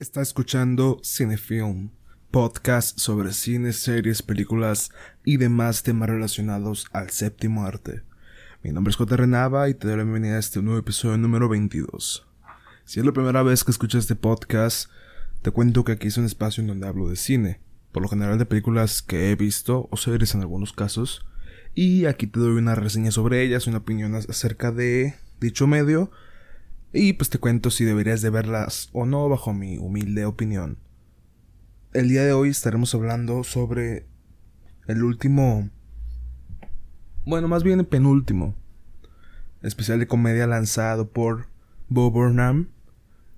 Está escuchando Cinefilm, podcast sobre cine, series, películas y demás temas relacionados al séptimo arte. Mi nombre es J. Renava y te doy la bienvenida a este nuevo episodio número 22. Si es la primera vez que escuchas este podcast, te cuento que aquí es un espacio en donde hablo de cine, por lo general de películas que he visto o series en algunos casos, y aquí te doy una reseña sobre ellas, una opinión acerca de dicho medio, y pues te cuento si deberías de verlas o no bajo mi humilde opinión. El día de hoy estaremos hablando sobre el último, bueno, más bien el penúltimo, especial de comedia lanzado por Bob Burnham,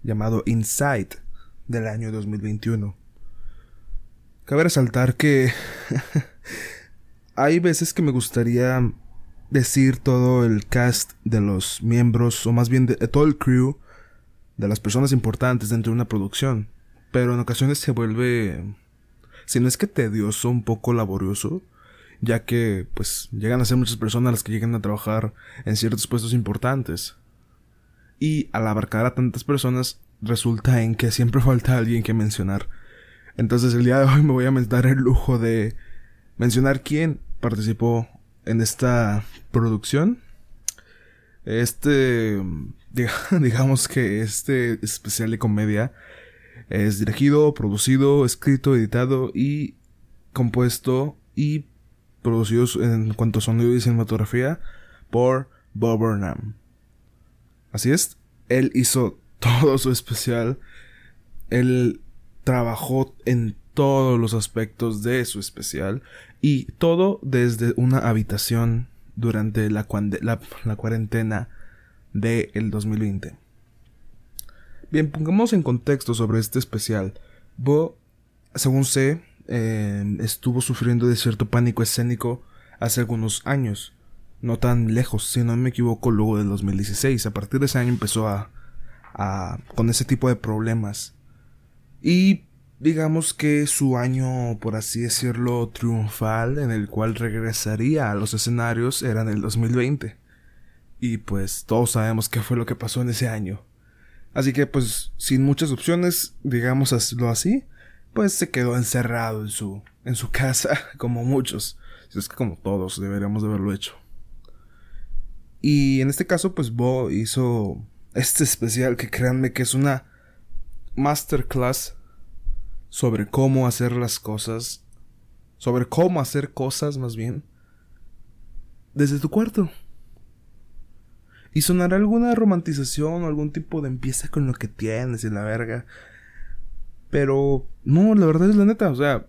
llamado Inside, del año 2021. Cabe resaltar que hay veces que me gustaría decir todo el cast de los miembros, o más bien de, todo el crew, de las personas importantes dentro de una producción. Pero en ocasiones se vuelve, si no es que tedioso, un poco laborioso, ya que pues llegan a ser muchas personas las que llegan a trabajar en ciertos puestos importantes. Y al abarcar a tantas personas, resulta en que siempre falta alguien que mencionar. Entonces el día de hoy me voy a dar el lujo de mencionar quién participó en esta producción. Este, digamos que este especial de comedia es dirigido, producido, escrito, editado y compuesto y producido en cuanto a sonido y cinematografía por Bob Burnham. Así es, él hizo todo su especial. Él trabajó en todos los aspectos de su especial y todo desde una habitación durante la, la, cuarentena del 2020. Bien, pongamos en contexto sobre este especial. Bo, según sé, eh, estuvo sufriendo de cierto pánico escénico hace algunos años. No tan lejos, si no me equivoco, luego del 2016. A partir de ese año empezó a, a con ese tipo de problemas. Y digamos que su año, por así decirlo, triunfal, en el cual regresaría a los escenarios, era en el 2020. Y pues todos sabemos qué fue lo que pasó en ese año. Así que pues sin muchas opciones, digámoslo así, pues se quedó encerrado en su, en su casa, como muchos. Es que como todos deberíamos de haberlo hecho. Y en este caso, pues Bo hizo este especial que créanme que es una masterclass sobre cómo hacer las cosas, sobre cómo hacer cosas más bien, desde tu cuarto. Y sonará alguna romantización o algún tipo de empieza con lo que tienes y la verga. Pero, no, la verdad es la neta, o sea,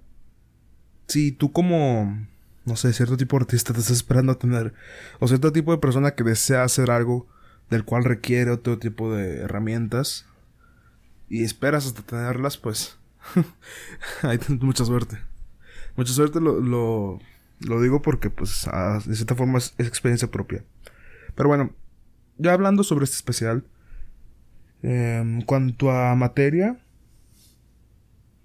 si tú como, no sé, cierto tipo de artista te estás esperando a tener, o cierto tipo de persona que desea hacer algo del cual requiere otro tipo de herramientas, y esperas hasta tenerlas, pues Hay mucha suerte. Mucha suerte lo, lo, lo digo porque, pues, de cierta forma es, experiencia propia. Pero bueno, ya hablando sobre este especial, en em, cuanto a materia,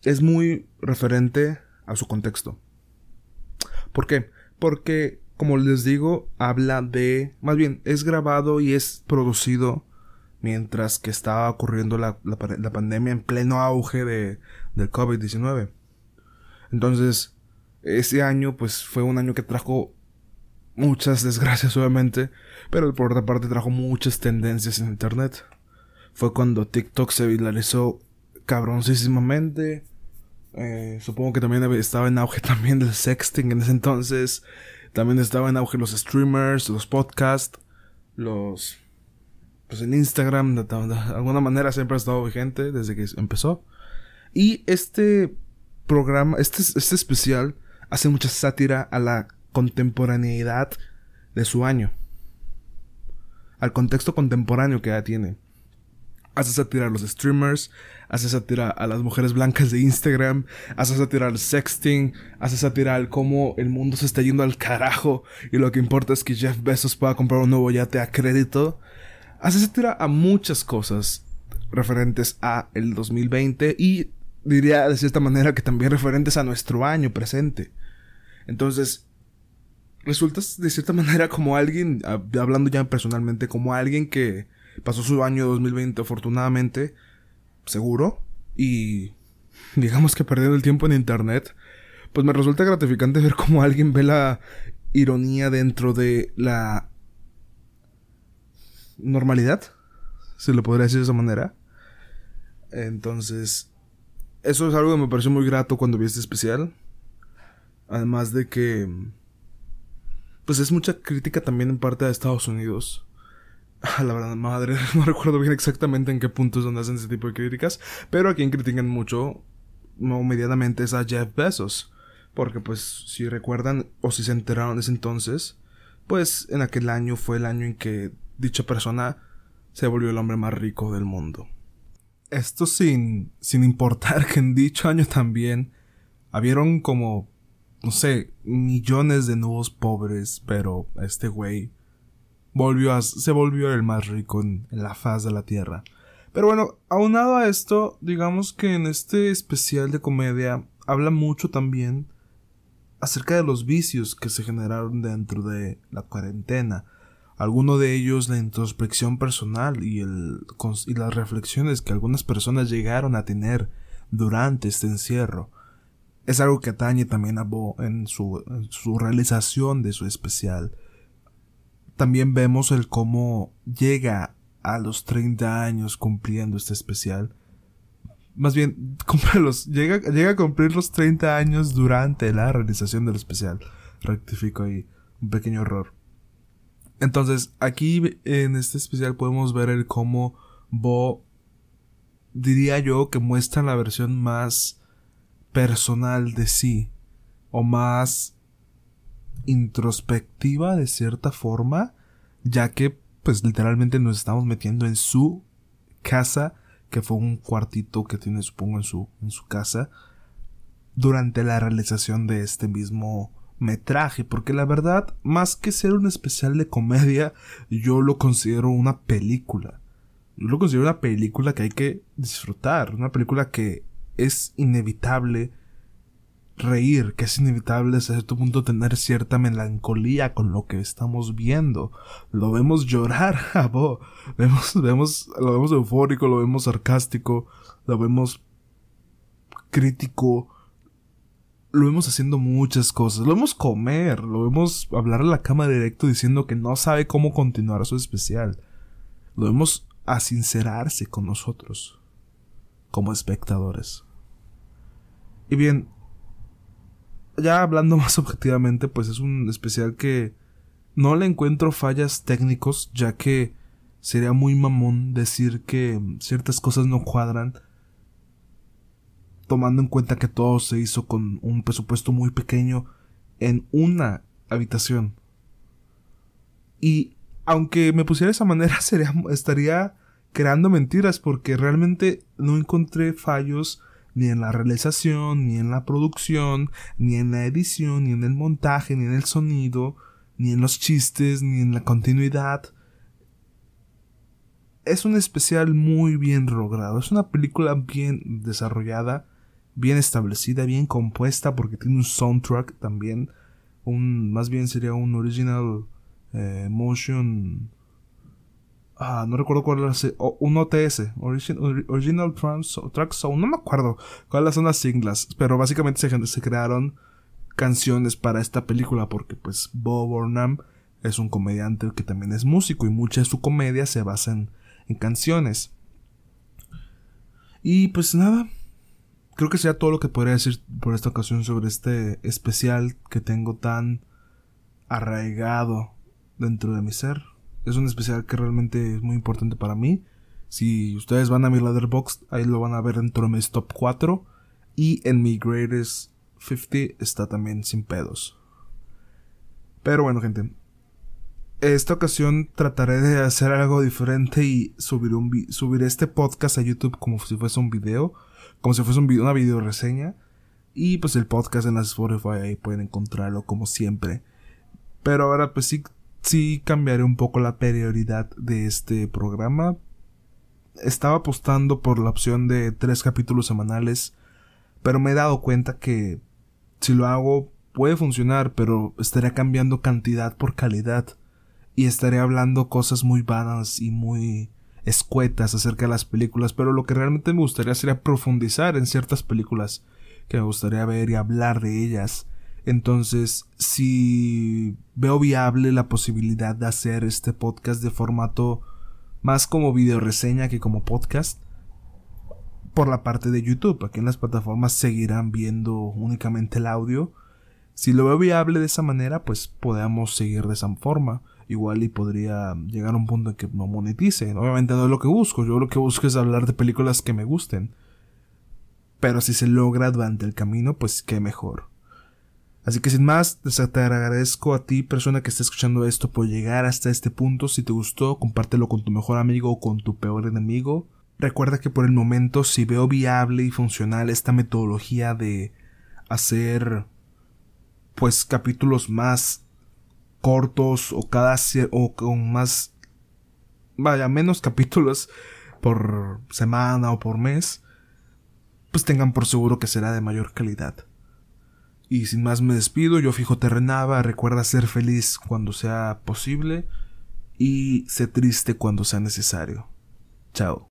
es muy referente a su contexto. ¿Por qué? Porque, como les digo, habla de, más bien, es grabado y es producido mientras que estaba ocurriendo la, la, pandemia en pleno auge de, del COVID-19. Entonces, ese año pues fue un año que trajo muchas desgracias obviamente, pero por otra parte trajo muchas tendencias en internet. Fue cuando TikTok se viralizó cabroncísimamente. Eh, supongo que también estaba en auge también del sexting en ese entonces. También estaba en auge los streamers, los podcasts, los pues en Instagram de, alguna manera siempre ha estado vigente desde que empezó. Y este programa, este, este especial, hace mucha sátira a la contemporaneidad de su año. Al contexto contemporáneo que ya tiene. Hace sátira a los streamers, hace sátira a las mujeres blancas de Instagram, hace sátira al sexting, hace sátira al cómo el mundo se está yendo al carajo y lo que importa es que Jeff Bezos pueda comprar un nuevo yate a crédito hace sátira a muchas cosas referentes a el 2020 y diría de cierta manera que también referentes a nuestro año presente. Entonces, resultas de cierta manera como alguien, hablando ya personalmente, como alguien que pasó su año 2020 afortunadamente, seguro, y digamos que perdiendo el tiempo en internet, pues me resulta gratificante ver cómo alguien ve la ironía dentro de la normalidad, se lo podría decir de esa manera. Entonces, eso es algo que me pareció muy grato cuando vi este especial. Además de que, pues es mucha crítica también en parte de Estados Unidos. La verdad, madre, no recuerdo bien exactamente en qué puntos donde hacen ese tipo de críticas. Pero a quien critican mucho, no medianamente, es a Jeff Bezos. Porque pues si recuerdan o si se enteraron de ese entonces, pues en aquel año fue el año en que dicha persona se volvió el hombre más rico del mundo. Esto sin, sin importar que en dicho año también habieron como, no sé, millones de nuevos pobres, pero este güey volvió a, se volvió el más rico en, en la faz de la tierra. Pero bueno, aunado a esto, digamos que en este especial de comedia habla mucho también acerca de los vicios que se generaron dentro de la cuarentena. Alguno de ellos la introspección personal y, el, y las reflexiones que algunas personas llegaron a tener durante este encierro. Es algo que atañe también a Bo en su, su realización de su especial. También vemos el cómo llega a los 30 años cumpliendo este especial más bien, los llega, llega a cumplir los 30 años durante la realización del especial. Rectifico ahí un pequeño error. Entonces, aquí en este especial podemos ver el cómo Bo, diría yo, que muestra la versión más personal de sí, o más introspectiva de cierta forma, ya que pues literalmente nos estamos metiendo en su casa que fue un cuartito que tiene supongo en su, en su casa, durante la realización de este mismo metraje, porque la verdad, más que ser un especial de comedia, yo lo considero una película. Yo lo considero una película que hay que disfrutar, una película que es inevitable reír, que es inevitable hasta cierto punto tener cierta melancolía con lo que estamos viendo. Lo vemos llorar a Bo. Vemos, vemos, lo vemos eufórico, lo vemos sarcástico, lo vemos crítico. Lo vemos haciendo muchas cosas. Lo vemos comer, lo vemos hablar a la cama directo diciendo que no sabe cómo continuar su especial. Lo vemos a sincerarse con nosotros, como espectadores. Y bien, ya hablando más objetivamente, pues es un especial que no le encuentro fallas técnicos, ya que sería muy mamón decir que ciertas cosas no cuadran, tomando en cuenta que todo se hizo con un presupuesto muy pequeño en una habitación. Y aunque me pusiera de esa manera, estaría creando mentiras porque realmente no encontré fallos ni en la realización, ni en la producción, ni en la edición, ni en el montaje, ni en el sonido, ni en los chistes, ni en la continuidad. Es un especial muy bien logrado, es una película bien desarrollada, bien establecida, bien compuesta porque tiene un soundtrack también, un más bien sería un original eh, motion Ah, no recuerdo cuál era un OTS, Original Trans, Track Sound, no me acuerdo cuáles son las siglas, pero básicamente se, se crearon canciones para esta película porque pues Bob Burnham es un comediante que también es músico y mucha de su comedia se basa en canciones. Y pues nada, creo que sea todo lo que podría decir por esta ocasión sobre este especial que tengo tan arraigado dentro de mi ser. Es un especial que realmente es muy importante para mí. Si ustedes van a mi Letterboxd, ahí lo van a ver dentro de mis top 4. Y en mi Greatest 50 está también sin pedos. Pero bueno, gente. Esta ocasión trataré de hacer algo diferente y subir, un subir este podcast a YouTube como si fuese un video. Como si fuese un video, una video reseña. Y pues el podcast en la Spotify ahí pueden encontrarlo como siempre. Pero ahora pues sí sí cambiaré un poco la prioridad de este programa. Estaba apostando por la opción de tres capítulos semanales, pero me he dado cuenta que si lo hago puede funcionar, pero estaría cambiando cantidad por calidad y estaré hablando cosas muy vanas y muy escuetas acerca de las películas, pero lo que realmente me gustaría sería profundizar en ciertas películas que me gustaría ver y hablar de ellas. Entonces, si veo viable la posibilidad de hacer este podcast de formato más como video reseña que como podcast, por la parte de YouTube. Aquí en las plataformas seguirán viendo únicamente el audio. Si lo veo viable de esa manera, pues podemos seguir de esa forma. Igual y podría llegar a un punto en que no monetice. Obviamente no es lo que busco. Yo lo que busco es hablar de películas que me gusten. Pero si se logra durante el camino, pues qué mejor. Así que sin más, te agradezco a ti, persona que está escuchando esto, por llegar hasta este punto. Si te gustó, compártelo con tu mejor amigo o con tu peor enemigo. Recuerda que por el momento si veo viable y funcional esta metodología de hacer pues capítulos más cortos o cada o con más vaya menos capítulos por semana o por mes pues tengan por seguro que será de mayor calidad. Y sin más me despido, yo fijo terrenaba, recuerda ser feliz cuando sea posible y ser triste cuando sea necesario. Chao.